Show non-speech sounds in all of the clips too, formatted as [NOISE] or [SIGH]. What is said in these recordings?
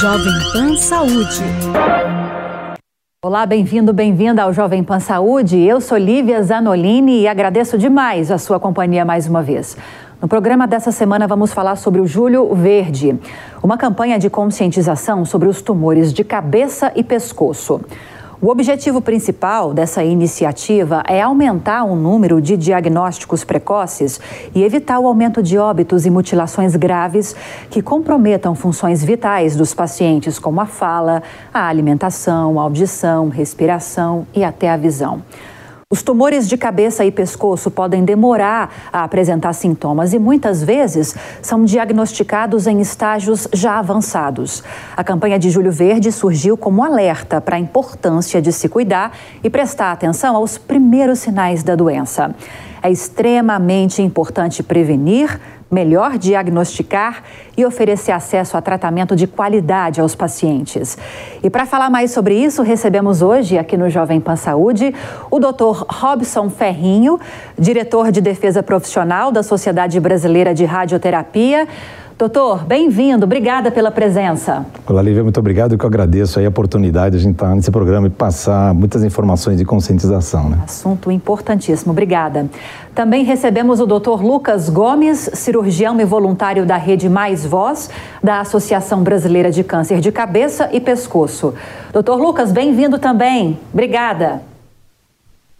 Jovem Pan Saúde. Olá, bem-vindo, bem-vinda ao Jovem Pan Saúde. Eu sou Lívia Zanolini e agradeço demais a sua companhia mais uma vez. No programa dessa semana vamos falar sobre o Julho Verde, uma campanha de conscientização sobre os tumores de cabeça e pescoço. O objetivo principal dessa iniciativa é aumentar o número de diagnósticos precoces e evitar o aumento de óbitos e mutilações graves que comprometam funções vitais dos pacientes, como a fala, a alimentação, a audição, respiração e até a visão. Os tumores de cabeça e pescoço podem demorar a apresentar sintomas e muitas vezes são diagnosticados em estágios já avançados. A campanha de Julho Verde surgiu como alerta para a importância de se cuidar e prestar atenção aos primeiros sinais da doença. É extremamente importante prevenir, melhor diagnosticar e oferecer acesso a tratamento de qualidade aos pacientes. E para falar mais sobre isso, recebemos hoje aqui no Jovem Pan Saúde o Dr. Robson Ferrinho, diretor de defesa profissional da Sociedade Brasileira de Radioterapia. Doutor, bem-vindo, obrigada pela presença. Olá, Lívia, muito obrigado. Eu que agradeço a oportunidade de a gente estar nesse programa e passar muitas informações de conscientização. Né? Assunto importantíssimo, obrigada. Também recebemos o doutor Lucas Gomes, cirurgião e voluntário da Rede Mais Voz, da Associação Brasileira de Câncer de Cabeça e Pescoço. Doutor Lucas, bem-vindo também. Obrigada.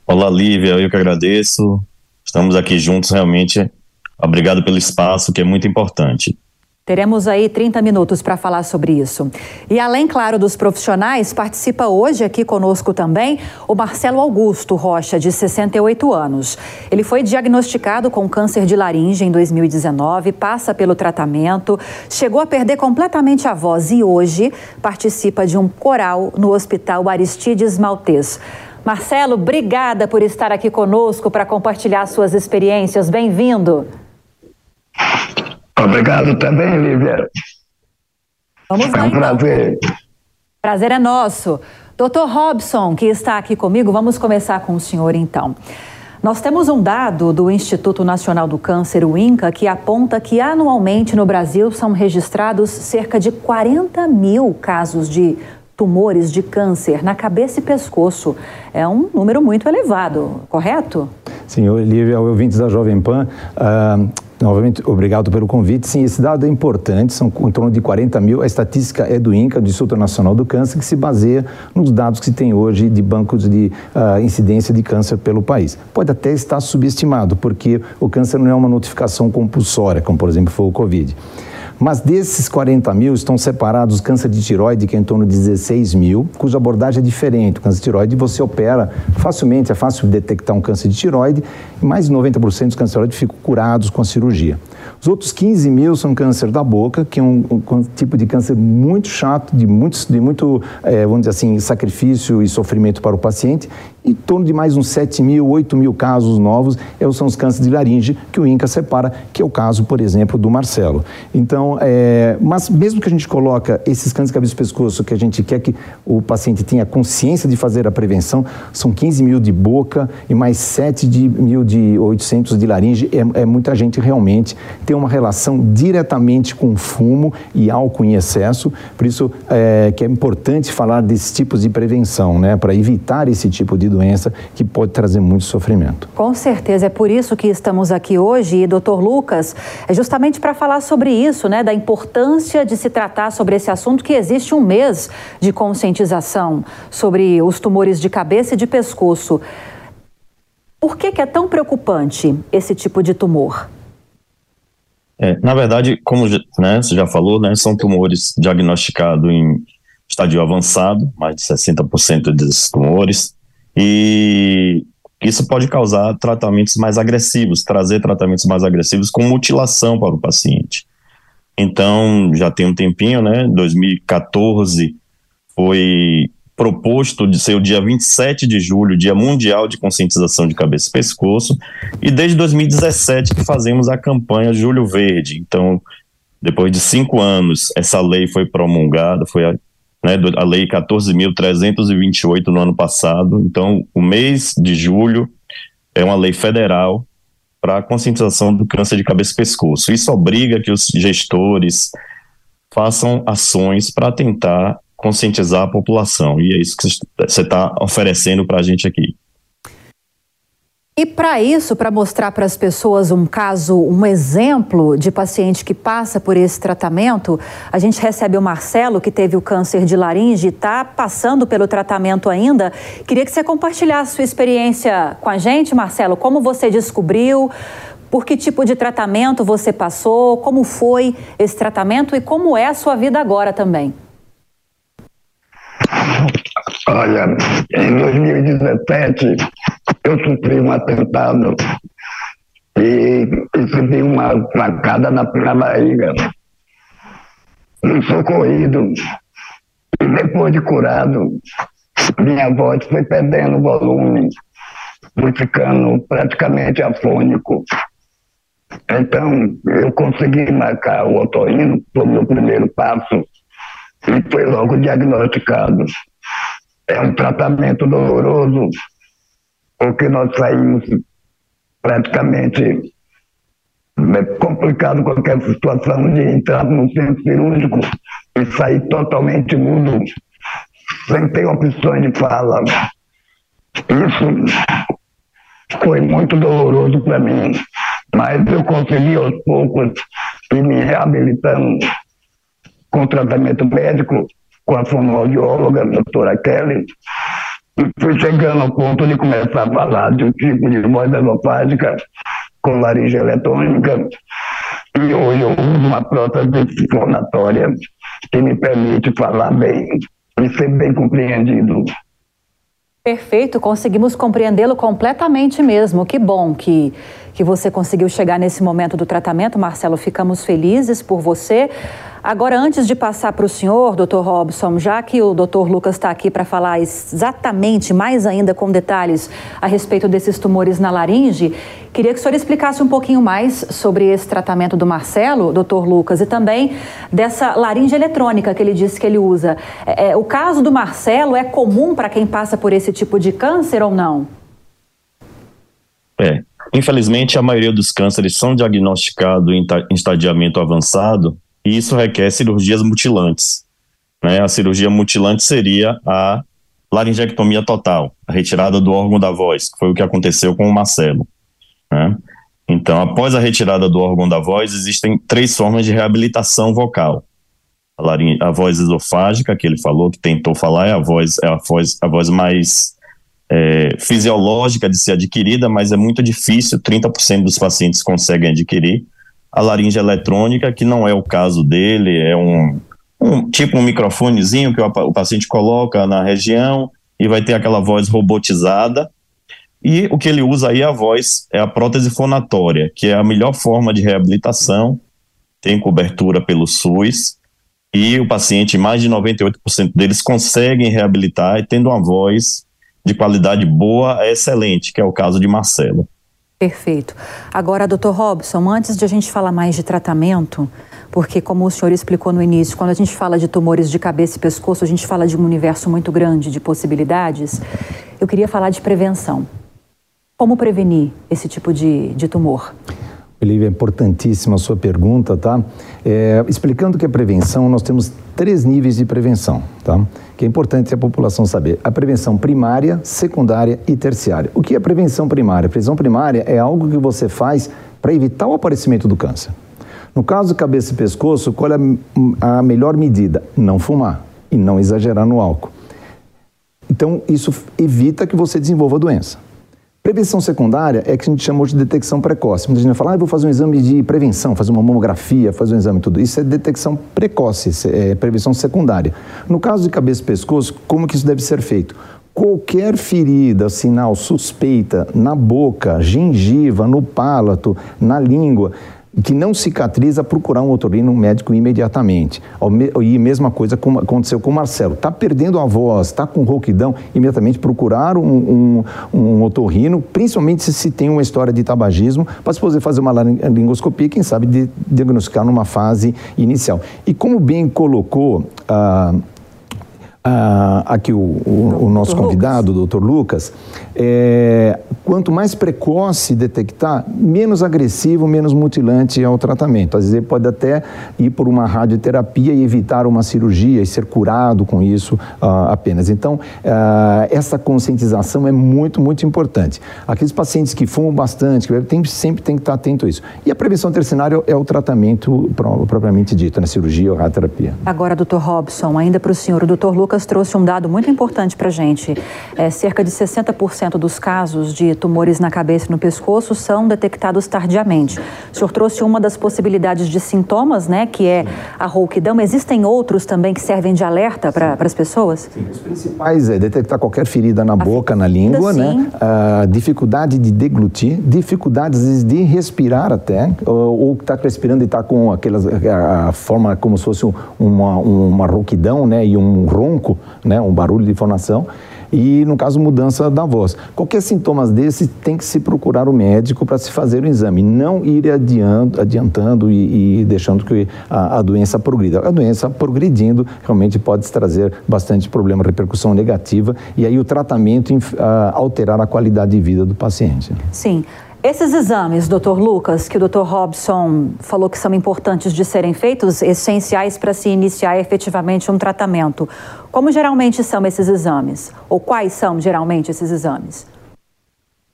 Olá, Lívia, eu que agradeço. Estamos aqui juntos, realmente. Obrigado pelo espaço, que é muito importante. Teremos aí 30 minutos para falar sobre isso. E além, claro, dos profissionais, participa hoje aqui conosco também o Marcelo Augusto Rocha, de 68 anos. Ele foi diagnosticado com câncer de laringe em 2019, passa pelo tratamento, chegou a perder completamente a voz e hoje participa de um coral no Hospital Aristides Maltês. Marcelo, obrigada por estar aqui conosco para compartilhar suas experiências. Bem-vindo. Obrigado também, Lívia. Vamos lá. É um então. prazer. Prazer é nosso. Doutor Robson, que está aqui comigo, vamos começar com o senhor então. Nós temos um dado do Instituto Nacional do Câncer, o INCA, que aponta que anualmente no Brasil são registrados cerca de 40 mil casos de tumores de câncer na cabeça e pescoço. É um número muito elevado, correto? Sim, Lívia, ouvintes da Jovem Pan, uh, novamente, obrigado pelo convite. Sim, esse dado é importante, são em torno de 40 mil. A estatística é do INCA, do Instituto Nacional do Câncer, que se baseia nos dados que se tem hoje de bancos de uh, incidência de câncer pelo país. Pode até estar subestimado, porque o câncer não é uma notificação compulsória, como por exemplo foi o Covid. Mas desses 40 mil estão separados câncer de tiroide, que é em torno de 16 mil, cuja abordagem é diferente. O câncer de tiroide você opera facilmente, é fácil detectar um câncer de tiroide, e mais de 90% dos cânceres de tiroide ficam curados com a cirurgia. Os outros 15 mil são câncer da boca, que é um, um tipo de câncer muito chato, de, muitos, de muito, é, vamos dizer assim, sacrifício e sofrimento para o paciente. Em torno de mais uns 7 mil, 8 mil casos novos são os cânceres de laringe, que o INCA separa, que é o caso, por exemplo, do Marcelo. Então, é, mas mesmo que a gente coloca esses cânceres de cabeça e pescoço, que a gente quer que o paciente tenha consciência de fazer a prevenção, são 15 mil de boca e mais 7 de mil de 800 de laringe. É, é muita gente realmente tem uma relação diretamente com fumo e álcool em excesso. Por isso é, que é importante falar desses tipos de prevenção, né, para evitar esse tipo de doença que pode trazer muito sofrimento. Com certeza, é por isso que estamos aqui hoje e doutor Lucas, é justamente para falar sobre isso, né, da importância de se tratar sobre esse assunto que existe um mês de conscientização sobre os tumores de cabeça e de pescoço. Por que, que é tão preocupante esse tipo de tumor? É, na verdade, como né, você já falou, né, são tumores diagnosticados em estadio avançado, mais de 60% desses tumores, e isso pode causar tratamentos mais agressivos, trazer tratamentos mais agressivos com mutilação para o paciente. Então, já tem um tempinho, né? 2014 foi proposto de ser o dia 27 de julho, Dia Mundial de Conscientização de Cabeça e Pescoço, e desde 2017 que fazemos a campanha Julho Verde. Então, depois de cinco anos, essa lei foi promulgada, foi né, a lei 14.328 no ano passado. Então, o mês de julho é uma lei federal para a conscientização do câncer de cabeça e pescoço. Isso obriga que os gestores façam ações para tentar conscientizar a população. E é isso que você está oferecendo para a gente aqui. E para isso, para mostrar para as pessoas um caso, um exemplo de paciente que passa por esse tratamento, a gente recebe o Marcelo, que teve o câncer de laringe e está passando pelo tratamento ainda. Queria que você compartilhasse sua experiência com a gente, Marcelo. Como você descobriu? Por que tipo de tratamento você passou? Como foi esse tratamento e como é a sua vida agora também? Olha, em 2017 eu sofri um atentado e recebi uma facada na, na barriga. Fui socorrido. E depois de curado, minha voz foi perdendo volume, fui ficando praticamente afônico. Então, eu consegui marcar o otorrino, foi o meu primeiro passo, e foi logo diagnosticado. É um tratamento doloroso, porque nós saímos praticamente é complicado qualquer situação de entrar no centro cirúrgico e sair totalmente mudo, sem ter opções de fala. Isso foi muito doloroso para mim, mas eu consegui aos poucos ir me reabilitando com tratamento médico com a fonoaudióloga, a doutora Kelly, e fui chegando ao ponto de começar a falar de um tipo de voz esofágica com laringe eletrônica. E hoje eu uso uma prótese fonatória que me permite falar bem e ser bem compreendido. Perfeito, conseguimos compreendê-lo completamente mesmo. Que bom que, que você conseguiu chegar nesse momento do tratamento, Marcelo. Ficamos felizes por você. Agora, antes de passar para o senhor, doutor Robson, já que o doutor Lucas está aqui para falar exatamente, mais ainda com detalhes, a respeito desses tumores na laringe, queria que o senhor explicasse um pouquinho mais sobre esse tratamento do Marcelo, doutor Lucas, e também dessa laringe eletrônica que ele disse que ele usa. É, é o caso do Marcelo é comum para quem passa por esse tipo de câncer ou não? É. Infelizmente, a maioria dos cânceres são diagnosticados em estadiamento avançado e isso requer cirurgias mutilantes. Né? A cirurgia mutilante seria a laringectomia total, a retirada do órgão da voz, que foi o que aconteceu com o Marcelo. Né? Então, após a retirada do órgão da voz, existem três formas de reabilitação vocal. A, a voz esofágica, que ele falou, que tentou falar, é a voz, é a voz, a voz mais é, fisiológica de ser adquirida, mas é muito difícil, 30% dos pacientes conseguem adquirir a laringe eletrônica, que não é o caso dele, é um, um tipo um microfonezinho que o, o paciente coloca na região e vai ter aquela voz robotizada. E o que ele usa aí a voz, é a prótese fonatória, que é a melhor forma de reabilitação, tem cobertura pelo SUS, e o paciente, mais de 98% deles conseguem reabilitar e tendo uma voz de qualidade boa excelente, que é o caso de Marcelo. Perfeito. Agora, doutor Robson, antes de a gente falar mais de tratamento, porque como o senhor explicou no início, quando a gente fala de tumores de cabeça e pescoço, a gente fala de um universo muito grande de possibilidades, eu queria falar de prevenção. Como prevenir esse tipo de, de tumor? Olivia, é importantíssima a sua pergunta, tá? É, explicando que a prevenção, nós temos três níveis de prevenção, tá? Que é importante a população saber. A prevenção primária, secundária e terciária. O que é prevenção primária? A prevenção primária é algo que você faz para evitar o aparecimento do câncer. No caso cabeça e pescoço, qual é a melhor medida? Não fumar e não exagerar no álcool. Então, isso evita que você desenvolva a doença. Prevenção secundária é que a gente chamou de detecção precoce. Muita gente vai falar, ah, vou fazer um exame de prevenção, fazer uma mamografia, fazer um exame, tudo isso é detecção precoce, é prevenção secundária. No caso de cabeça e pescoço, como que isso deve ser feito? Qualquer ferida, sinal suspeita na boca, gengiva, no palato, na língua, que não cicatriza, procurar um otorrino médico imediatamente. E mesma coisa aconteceu com o Marcelo. Está perdendo a voz, está com rouquidão, imediatamente procurar um, um, um otorrino, principalmente se, se tem uma história de tabagismo, para se poder fazer uma laringoscopia, quem sabe de, diagnosticar numa fase inicial. E como bem colocou... Ah, ah, aqui o, o, o nosso convidado, o doutor Lucas, é, quanto mais precoce detectar, menos agressivo, menos mutilante é o tratamento. Às vezes ele pode até ir por uma radioterapia e evitar uma cirurgia e ser curado com isso ah, apenas. Então, ah, essa conscientização é muito, muito importante. Aqueles pacientes que fumam bastante, que tem, sempre tem que estar atento a isso. E a prevenção terciária é o tratamento propriamente dito, na né? cirurgia ou radioterapia. Agora, doutor Robson, ainda para o senhor, o doutor Lucas Lucas trouxe um dado muito importante para a gente. É, cerca de 60% dos casos de tumores na cabeça e no pescoço são detectados tardiamente. O senhor trouxe uma das possibilidades de sintomas, né, que é a rouquidão. Existem outros também que servem de alerta para as pessoas? Sim, os principais é detectar qualquer ferida na a boca, na língua, né? A dificuldade de deglutir, dificuldades de respirar até, ou está respirando e está com aquelas, a, a, forma como se fosse uma, uma rouquidão, né, e um ronco ronco, né, um barulho de fonação, e no caso mudança da voz. Qualquer sintomas desse tem que se procurar o médico para se fazer o exame, não ir adiando, adiantando e, e deixando que a, a, doença progrida. A doença progredindo realmente pode trazer bastante problema, repercussão negativa e aí o tratamento alterar a qualidade de vida do paciente. Sim. Esses exames, doutor Lucas, que o doutor Robson falou que são importantes de serem feitos, essenciais para se iniciar efetivamente um tratamento, como geralmente são esses exames? Ou quais são geralmente esses exames?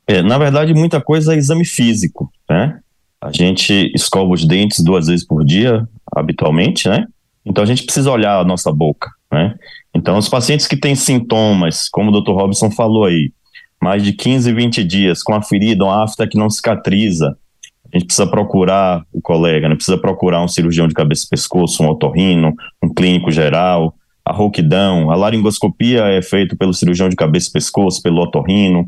É, na verdade, muita coisa é exame físico, né? A gente escova os dentes duas vezes por dia, habitualmente, né? Então a gente precisa olhar a nossa boca, né? Então, os pacientes que têm sintomas, como o Dr. Robson falou aí, mais de 15, 20 dias com a ferida, uma afta que não cicatriza, a gente precisa procurar o colega, né? precisa procurar um cirurgião de cabeça e pescoço, um otorrino, um clínico geral, a rouquidão, a laringoscopia é feita pelo cirurgião de cabeça e pescoço, pelo otorrino,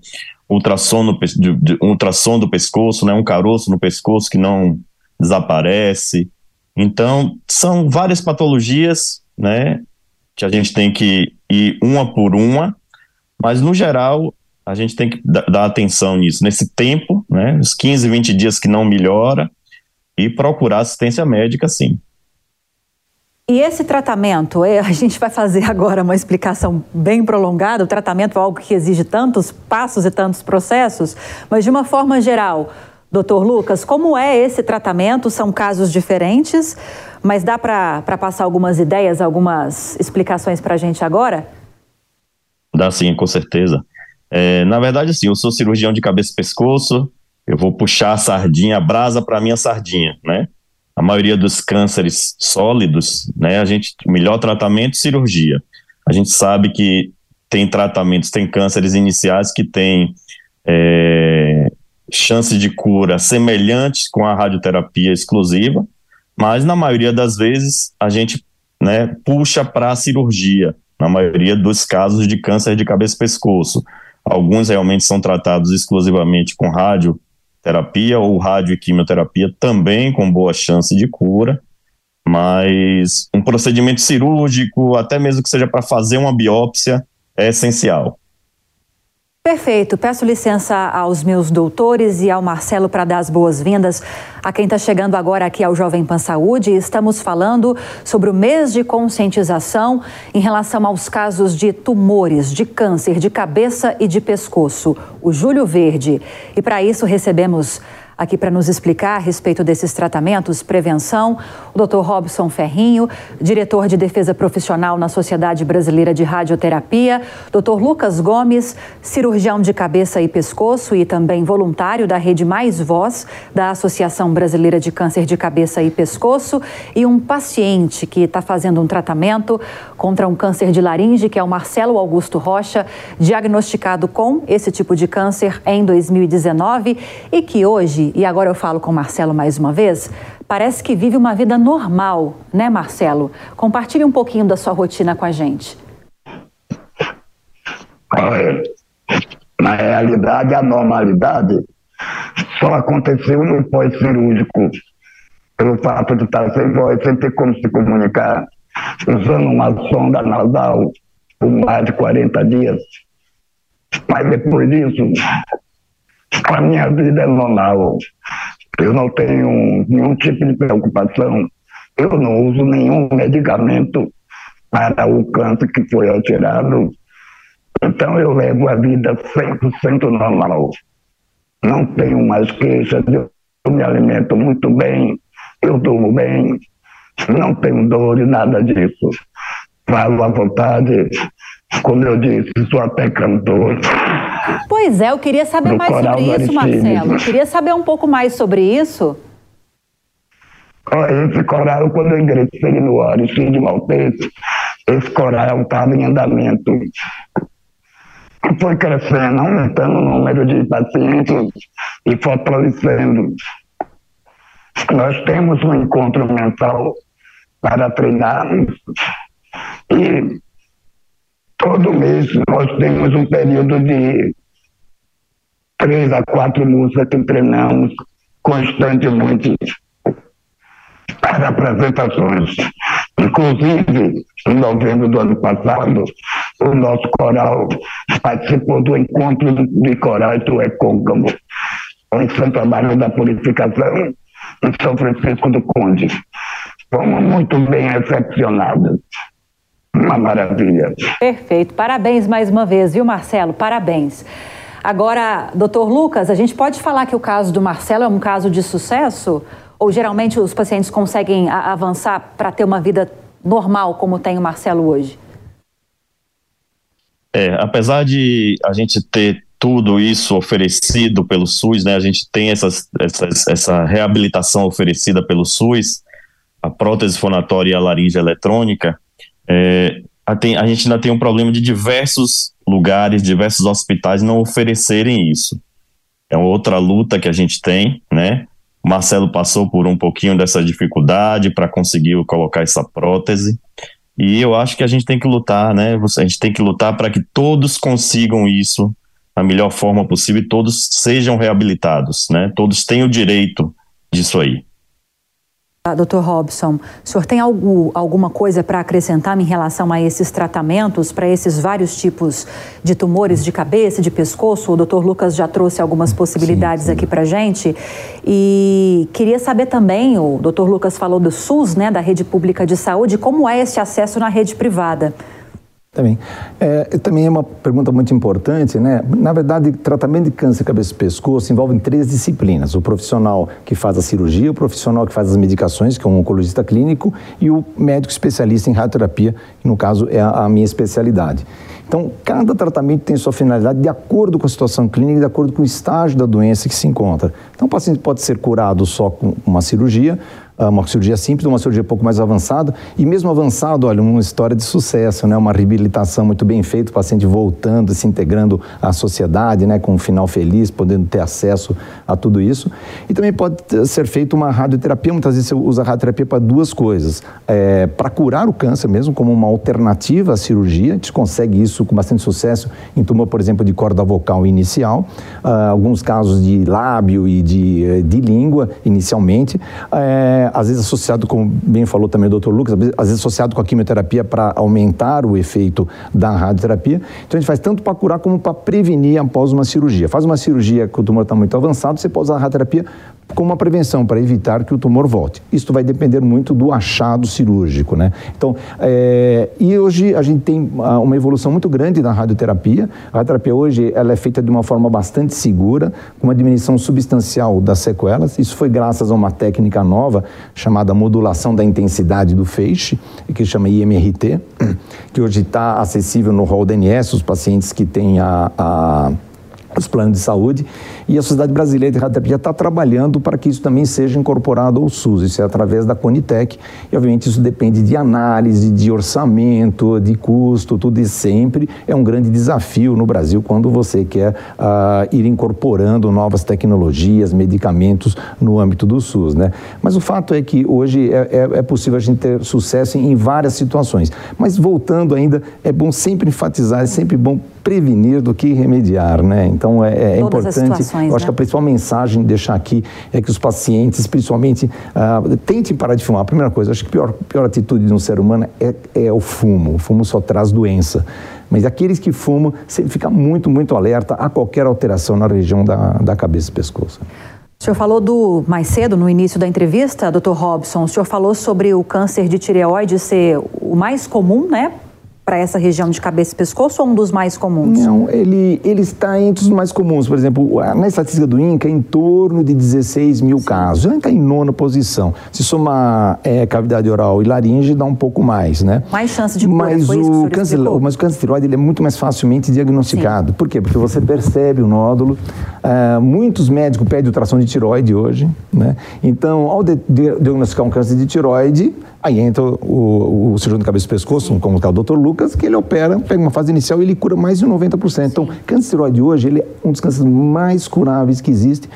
ultrassom, no, de, de, ultrassom do pescoço, né? um caroço no pescoço que não desaparece. Então, são várias patologias, né, que a gente tem que ir uma por uma, mas no geral a gente tem que dar atenção nisso, nesse tempo, né, os 15, 20 dias que não melhora, e procurar assistência médica, sim. E esse tratamento, é, a gente vai fazer agora uma explicação bem prolongada. O tratamento é algo que exige tantos passos e tantos processos, mas de uma forma geral, doutor Lucas, como é esse tratamento? São casos diferentes, mas dá para passar algumas ideias, algumas explicações para a gente agora? Dá sim, com certeza. É, na verdade, assim, eu sou cirurgião de cabeça e pescoço, eu vou puxar a sardinha, a brasa para minha sardinha, né? A maioria dos cânceres sólidos, né? A gente, o melhor tratamento, cirurgia. A gente sabe que tem tratamentos, tem cânceres iniciais que têm é, chances de cura semelhantes com a radioterapia exclusiva, mas na maioria das vezes a gente né, puxa para a cirurgia, na maioria dos casos de câncer de cabeça e pescoço. Alguns realmente são tratados exclusivamente com radioterapia ou rádio e quimioterapia, também com boa chance de cura. Mas um procedimento cirúrgico, até mesmo que seja para fazer uma biópsia, é essencial. Perfeito. Peço licença aos meus doutores e ao Marcelo para dar as boas-vindas a quem está chegando agora aqui ao Jovem Pan Saúde. Estamos falando sobre o mês de conscientização em relação aos casos de tumores, de câncer de cabeça e de pescoço, o Júlio Verde. E para isso recebemos aqui para nos explicar a respeito desses tratamentos, prevenção, o Dr. Robson Ferrinho, diretor de defesa profissional na Sociedade Brasileira de Radioterapia, Dr. Lucas Gomes, cirurgião de cabeça e pescoço e também voluntário da Rede Mais Voz, da Associação Brasileira de Câncer de Cabeça e Pescoço, e um paciente que está fazendo um tratamento contra um câncer de laringe, que é o Marcelo Augusto Rocha, diagnosticado com esse tipo de câncer em 2019 e que hoje e agora eu falo com Marcelo mais uma vez, parece que vive uma vida normal, né, Marcelo? Compartilhe um pouquinho da sua rotina com a gente. Na realidade, a normalidade só aconteceu no pós-cirúrgico, pelo fato de estar sem voz, sem ter como se comunicar, usando uma sonda nasal por mais de 40 dias. Mas depois disso, a minha vida é normal. Eu não tenho nenhum tipo de preocupação. Eu não uso nenhum medicamento para o câncer que foi alterado. Então eu levo a vida 100% normal. Não tenho mais queixas, eu me alimento muito bem, eu durmo bem, não tenho dor e nada disso. Falo à vontade, como eu disse, sou até cantor. Pois é, eu queria saber mais sobre isso, Marcelo. Eu queria saber um pouco mais sobre isso. Esse coral, quando eu ingressei no Aristide Maltese, esse coral estava em andamento. Foi crescendo, aumentando o número de pacientes e fortalecendo. Nós temos um encontro mensal para treinarmos e todo mês nós temos um período de três a quatro músicas que treinamos constantemente para apresentações. Inclusive, em novembro do ano passado, o nosso coral participou do encontro de corais do Ecôncavo, em Santo Amaro da Purificação, em São Francisco do Conde. Fomos muito bem recepcionados. Uma maravilha. Perfeito. Parabéns mais uma vez, viu, Marcelo? Parabéns. Agora, doutor Lucas, a gente pode falar que o caso do Marcelo é um caso de sucesso? Ou geralmente os pacientes conseguem avançar para ter uma vida normal, como tem o Marcelo hoje? É, apesar de a gente ter tudo isso oferecido pelo SUS, né, a gente tem essas, essas, essa reabilitação oferecida pelo SUS, a prótese fonatória e a laringe eletrônica, é, a, tem, a gente ainda tem um problema de diversos lugares, diversos hospitais não oferecerem isso. É outra luta que a gente tem, né? O Marcelo passou por um pouquinho dessa dificuldade para conseguir colocar essa prótese. E eu acho que a gente tem que lutar, né? A gente tem que lutar para que todos consigam isso da melhor forma possível e todos sejam reabilitados, né? Todos têm o direito disso aí. Ah, doutor Robson, o senhor tem alguma coisa para acrescentar em relação a esses tratamentos, para esses vários tipos de tumores de cabeça, de pescoço? O doutor Lucas já trouxe algumas possibilidades sim, sim. aqui para gente. E queria saber também, o doutor Lucas falou do SUS, né, da rede pública de saúde, como é esse acesso na rede privada? Também. É, também é uma pergunta muito importante, né? Na verdade, tratamento de câncer de cabeça e pescoço envolve três disciplinas: o profissional que faz a cirurgia, o profissional que faz as medicações, que é um oncologista clínico, e o médico especialista em radioterapia, que no caso é a, minha especialidade. Então, cada tratamento tem sua finalidade de acordo com a situação clínica, de acordo com o estágio da doença que se encontra. Então, o paciente pode ser curado só com uma cirurgia, uma cirurgia simples, uma cirurgia um pouco mais avançada. E mesmo avançado, olha, uma história de sucesso, né? Uma reabilitação muito bem feita, o paciente voltando, se integrando à sociedade, né? Com um final feliz, podendo ter acesso a tudo isso. E também pode ser feita uma radioterapia. Muitas vezes você usa a radioterapia para duas coisas. É, para curar o câncer mesmo, como uma alternativa à cirurgia. A gente consegue isso com bastante sucesso em tumor, por exemplo, de corda vocal inicial. Uh, alguns casos de lábio e de, eh, de língua, inicialmente. É, às vezes associado, como bem falou também o Dr. Lucas, às vezes associado com a quimioterapia para aumentar o efeito da radioterapia. Então a gente faz tanto para curar como para prevenir após uma cirurgia. Faz uma cirurgia que o tumor está muito avançado, você pode usar a radioterapia como uma prevenção para evitar que o tumor volte. Isso vai depender muito do achado cirúrgico, né? Então, é, e hoje a gente tem ah, uma evolução muito grande na radioterapia. A radioterapia hoje ela é feita de uma forma bastante segura, com uma diminuição substancial das sequelas. Isso foi graças a uma técnica nova chamada modulação da intensidade do feixe, que chama IMRT, [CLEARS THROAT] que hoje está acessível no rol DNS, os pacientes que têm a, a os planos de saúde e a Sociedade Brasileira de Radioterapia está trabalhando para que isso também seja incorporado ao SUS, isso é através da Conitec e obviamente isso depende de análise, de orçamento, de custo, tudo e sempre é um grande desafio no Brasil quando você quer uh, ir incorporando novas tecnologias, medicamentos no âmbito do SUS, né? Mas o fato é que hoje é, é, é possível a gente ter sucesso em várias situações, mas voltando ainda, é bom sempre enfatizar, é sempre bom prevenir do que remediar, né? Então é, é importante. Eu acho né? que a principal mensagem de deixar aqui é que os pacientes, principalmente, uh, tentem parar de fumar. A primeira coisa, acho que a pior, pior atitude de um ser humano é, é o fumo. O fumo só traz doença. Mas aqueles que fumam, sempre fica muito, muito alerta a qualquer alteração na região da, da cabeça e pescoço. O senhor falou do mais cedo, no início da entrevista, doutor Robson, o senhor falou sobre o câncer de tireoide ser o mais comum, né? Para essa região de cabeça e pescoço ou um dos mais comuns? Não, ele, ele está entre os mais comuns. Por exemplo, na estatística do INCA, em torno de 16 mil Sim. casos. Já está em nona posição. Se somar é, cavidade oral e laringe, dá um pouco mais, né? Mais chance de cura, mas o, o câncer, Mas o câncer de tiroide ele é muito mais facilmente diagnosticado. Sim. Por quê? Porque você percebe o nódulo. Uh, muitos médicos pedem ultrassom de tiroide hoje, né? Então, ao de, de, diagnosticar um câncer de tiroide, Aí entra o, o cirurgião de cabeça e pescoço, como é o Dr. Lucas, que ele opera, pega uma fase inicial e ele cura mais de 90%. Então, câncer de tiroide hoje, ele é um dos cânceres mais curáveis que existe,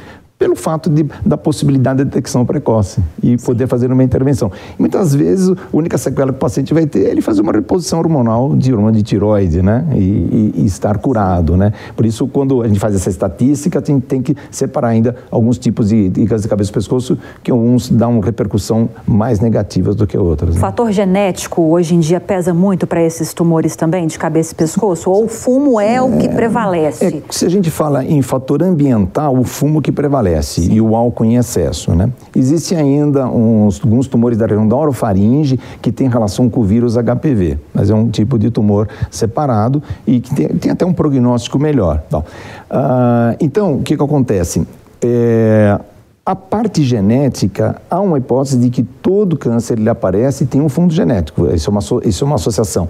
pelo fato de, da possibilidade de detecção precoce e poder fazer uma intervenção. Muitas vezes, a única sequela que o paciente vai ter é ele fazer uma reposição hormonal de hormônio de tiroide, né? E, e, e, estar curado, né? Por isso, quando a gente faz essa estatística, tem, tem que separar ainda alguns tipos de, de câncer de cabeça e pescoço, que uns dão repercussão mais negativas do que outras. Né? Fator genético, hoje em dia, pesa muito para esses tumores também, de cabeça e pescoço? Ou o fumo é, é o que prevalece? É, se a gente fala em fator ambiental, o fumo que prevalece Sim. e o álcool em excesso. Né? Existem ainda uns, alguns tumores da região da orofaringe que tem relação com o vírus HPV, mas é um tipo de tumor separado e que tem, tem até um prognóstico melhor. Então, então o que, que acontece? É, a parte genética, há uma hipótese de que todo câncer ele aparece e tem um fundo genético. Isso é uma, isso é uma associação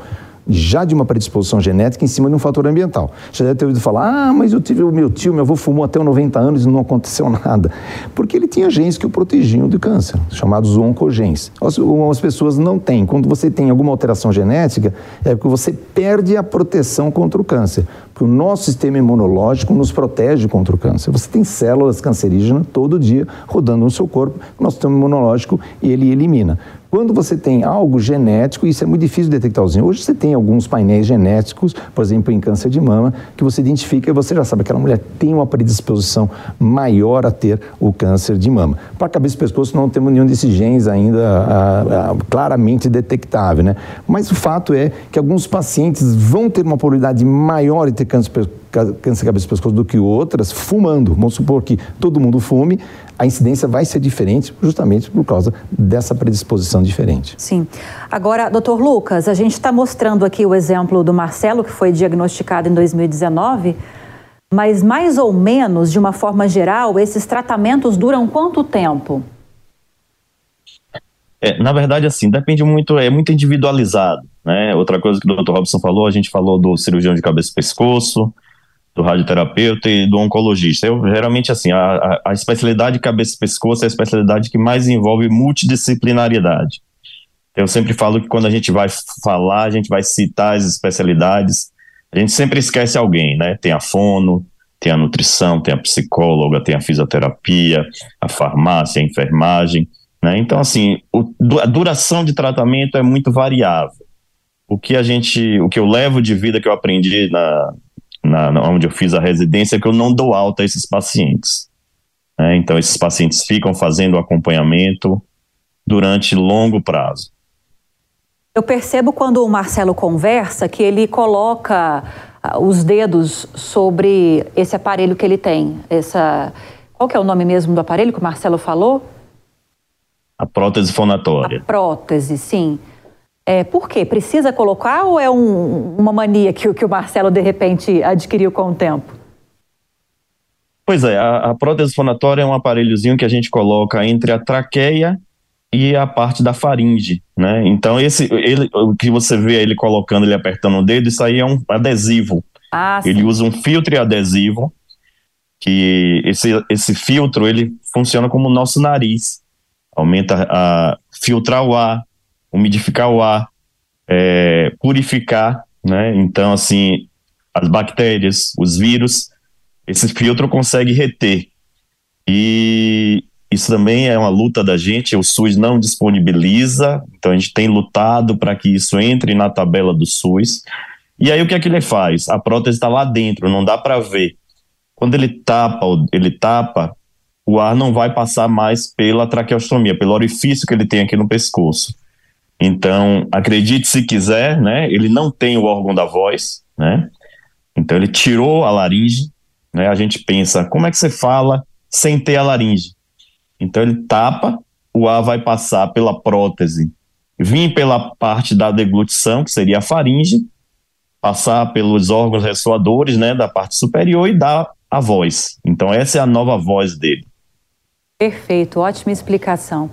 já de uma predisposição genética em cima de um fator ambiental. Já deve ter ouvido falar, ah, mas eu tive o meu tio, meu avô fumou até os 90 anos e não aconteceu [LAUGHS] nada. Porque ele tinha genes que o protegiam do câncer, chamados oncogenes. Algumas pessoas não têm. Quando você tem alguma alteração genética, é porque você perde a proteção contra o câncer. Porque o nosso sistema imunológico nos protege contra o câncer. Você tem células cancerígenas todo dia rodando no seu corpo, o nosso sistema imunológico, ele elimina. Quando você tem algo genético, isso é muito difícil de detectar. Hoje você tem alguns painéis genéticos, por exemplo, em câncer de mama, que você identifica e você já sabe que aquela mulher tem uma predisposição maior a ter o câncer de mama. Para cabeça e pescoço não temos nenhum desses genes ainda a, a, claramente detectável, né? Mas o fato é que alguns pacientes vão ter uma probabilidade maior de ter câncer câncer de cabeça e pescoço do que outras fumando. Vamos supor que todo mundo fume, a incidência vai ser diferente justamente por causa dessa predisposição diferente. Sim. Agora, doutor Lucas, a gente está mostrando aqui o exemplo do Marcelo, que foi diagnosticado em 2019, mas mais ou menos, de uma forma geral, esses tratamentos duram quanto tempo? É, na verdade, assim, depende muito, é muito individualizado, né? Outra coisa que o Dr. Robson falou, a gente falou do cirurgião de cabeça e pescoço, do radioterapeuta e do oncologista. Eu, geralmente, assim, a, a especialidade cabeça e pescoço é a especialidade que mais envolve multidisciplinariedade. Eu sempre falo que quando a gente vai falar, a gente vai citar as especialidades, a gente sempre esquece alguém, né? Tem a fono, tem a nutrição, tem a psicóloga, tem a fisioterapia, a farmácia, a enfermagem, né? Então, assim, o, a duração de tratamento é muito variável. O que a gente, o que eu levo de vida que eu aprendi na, na, na, onde eu fiz a residência, que eu não dou alta a esses pacientes. Né? Então, esses pacientes ficam fazendo acompanhamento durante longo prazo. Eu percebo quando o Marcelo conversa que ele coloca ah, os dedos sobre esse aparelho que ele tem. Essa, qual que é o nome mesmo do aparelho que o Marcelo falou? A prótese fonatória. A prótese, sim. É, por quê? Precisa colocar ou é um, uma mania que, que o Marcelo, de repente, adquiriu com o tempo? Pois é, a, a prótese fonatória é um aparelhozinho que a gente coloca entre a traqueia e a parte da faringe, né? Então, esse, ele, o que você vê ele colocando, ele apertando o dedo, isso aí é um adesivo. Ah, ele usa um filtro adesivo, que esse, esse filtro, ele funciona como o nosso nariz. Aumenta a filtrar o ar, umidificar o ar, é, purificar, né? Então, assim, as bactérias, os vírus, esse filtro consegue reter. E isso também é uma luta da gente, o SUS não disponibiliza, então a gente tem lutado para que isso entre na tabela do SUS. E aí o que é que ele faz? A prótese está lá dentro, não dá para ver. Quando ele tapa, ele tapa, o ar não vai passar mais pela traqueostomia, pelo orifício que ele tem aqui no pescoço. Então, acredite se quiser, né? Ele não tem o órgão da voz, né? Então ele tirou a laringe, né? A gente pensa, como é que você fala sem ter a laringe. Então ele tapa, o ar vai passar pela prótese, vir pela parte da deglutição, que seria a faringe, passar pelos órgãos ressoadores, né, da parte superior e dar a voz. Então essa é a nova voz dele. Perfeito, ótima explicação.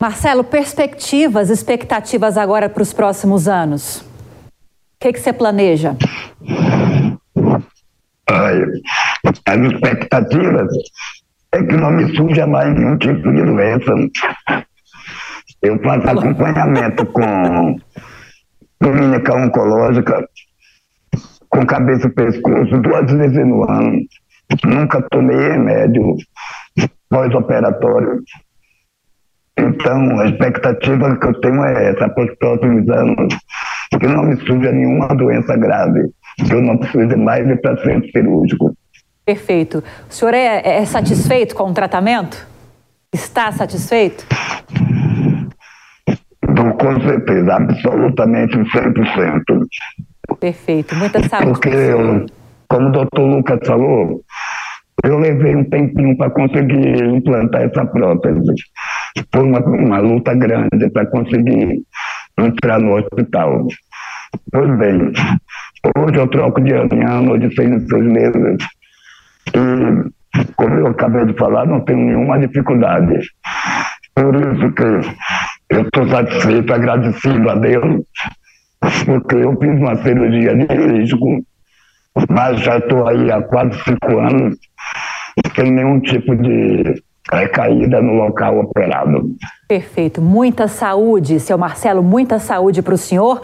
Marcelo, perspectivas, expectativas agora para os próximos anos? O que, que você planeja? As expectativas é que não me surja mais nenhum tipo de doença. Eu faço acompanhamento com clínica oncológica, com cabeça e pescoço, duas vezes no ano. Nunca tomei remédio pós-operatório. Então, a expectativa que eu tenho é essa, para os próximos anos, que não me surja nenhuma doença grave, que eu não precise mais ir para centro cirúrgico. Perfeito. O senhor é, é satisfeito com o tratamento? Está satisfeito? Com certeza, absolutamente 100%. Perfeito, muita saúde. Porque, como o doutor Lucas falou, eu levei um tempinho para conseguir implantar essa prótese. Foi uma, uma luta grande para conseguir entrar no hospital. Pois bem, hoje eu troco de ano em ano, de seis em seis meses. E, como eu acabei de falar, não tenho nenhuma dificuldade. Por isso que eu estou satisfeito, agradecido a Deus, porque eu fiz uma cirurgia de risco, mas já estou aí há quase cinco anos sem nenhum tipo de recaída no local operado. Perfeito. Muita saúde, seu Marcelo, muita saúde para o senhor.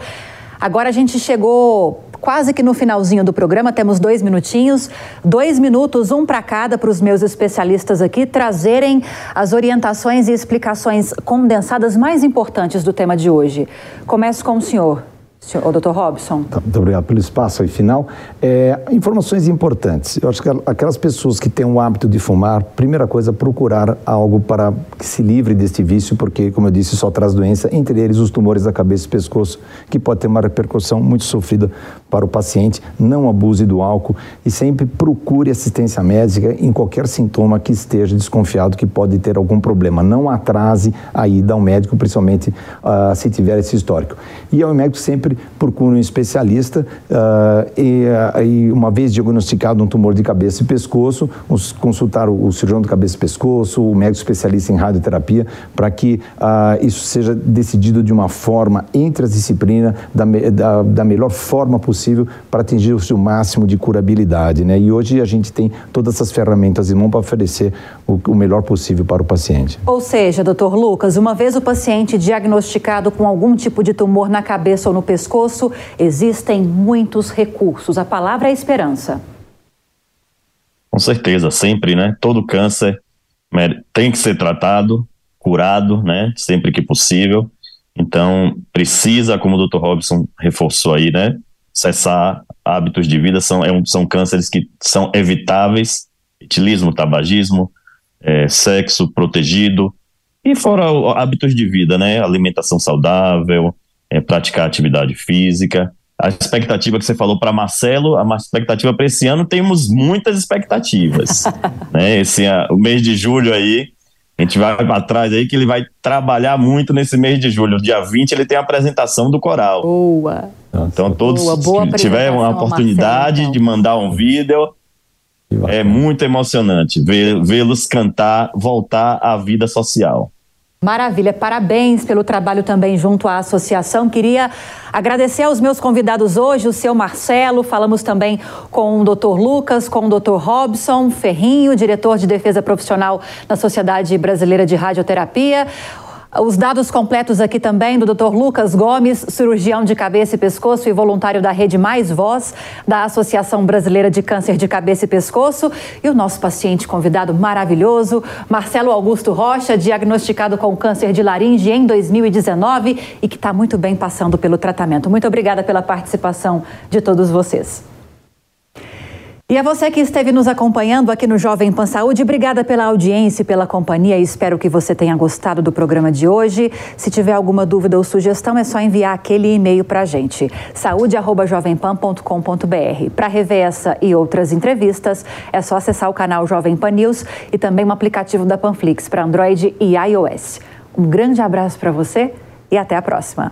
Agora a gente chegou quase que no finalzinho do programa, temos dois minutinhos, dois minutos, um para cada, para os meus especialistas aqui trazerem as orientações e explicações condensadas mais importantes do tema de hoje. Começo com o senhor. O doutor Robson. Tá, muito obrigado pelo espaço aí final. É, informações importantes. Eu acho que aquelas pessoas que têm o hábito de fumar, primeira coisa, procurar algo para que se livre deste vício, porque, como eu disse, só traz doença, entre eles os tumores da cabeça e pescoço, que pode ter uma repercussão muito sofrida para o paciente. Não abuse do álcool e sempre procure assistência médica em qualquer sintoma que esteja desconfiado que pode ter algum problema. Não atrase a ida ao médico, principalmente uh, se tiver esse histórico. E ao médico sempre procure um especialista uh, e, uh, e, uma vez diagnosticado um tumor de cabeça e pescoço, os, consultar o, o, cirurgião de cabeça e pescoço, o médico especialista em radioterapia, para que isso seja decidido de uma forma entre as disciplinas, da, da, da melhor forma possível para atingir o seu máximo de curabilidade. Né? E hoje a gente tem todas essas ferramentas em mão para oferecer o, o melhor possível para o paciente. Ou seja, doutor Lucas, uma vez o paciente diagnosticado com algum tipo de tumor na cabeça ou no pescoço, pescoço, existem muitos recursos. A palavra é esperança. Com certeza, sempre, né? Todo câncer tem que ser tratado, curado, né? Sempre que possível. Então, precisa, como o Dr. Robson reforçou aí, né? Cessar hábitos de vida. São, é um, são cânceres que são evitáveis: etilismo, tabagismo, é, sexo protegido. E fora hábitos de vida, né? Alimentação saudável, é, praticar atividade física. A expectativa que você falou para Marcelo, a expectativa para esse ano, temos muitas expectativas. [LAUGHS] né? Esse, o mês de julho aí, a gente vai para trás aí que ele vai trabalhar muito nesse mês de julho. Dia 20 ele tem a apresentação do coral. Boa. Então todos boa, boa que tiver uma oportunidade Marcelo, então. de mandar um vídeo, é muito emocionante vê-los cantar, voltar à vida social. Maravilha, parabéns pelo trabalho também junto à associação. Queria agradecer aos meus convidados hoje, o seu Marcelo, falamos também com o Dr. Lucas, com o Dr. Robson Ferrinho, diretor de defesa profissional na Sociedade Brasileira de Radioterapia. Os dados completos aqui também do Dr. Lucas Gomes, cirurgião de cabeça e pescoço e voluntário da Rede Mais Voz, da Associação Brasileira de Câncer de Cabeça e Pescoço, e o nosso paciente convidado maravilhoso, Marcelo Augusto Rocha, diagnosticado com câncer de laringe em 2019 e que está muito bem passando pelo tratamento. Muito obrigada pela participação de todos vocês. E a você que esteve nos acompanhando aqui no Jovem Pan Saúde, obrigada pela audiência e pela companhia. Espero que você tenha gostado do programa de hoje. Se tiver alguma dúvida ou sugestão, é só enviar aquele e-mail para a gente, saúde@jovempan.com.br. Para rever essa e outras entrevistas, é só acessar o canal Jovem Pan News e também o aplicativo da Panflix para Android e iOS. Um grande abraço para você e até a próxima.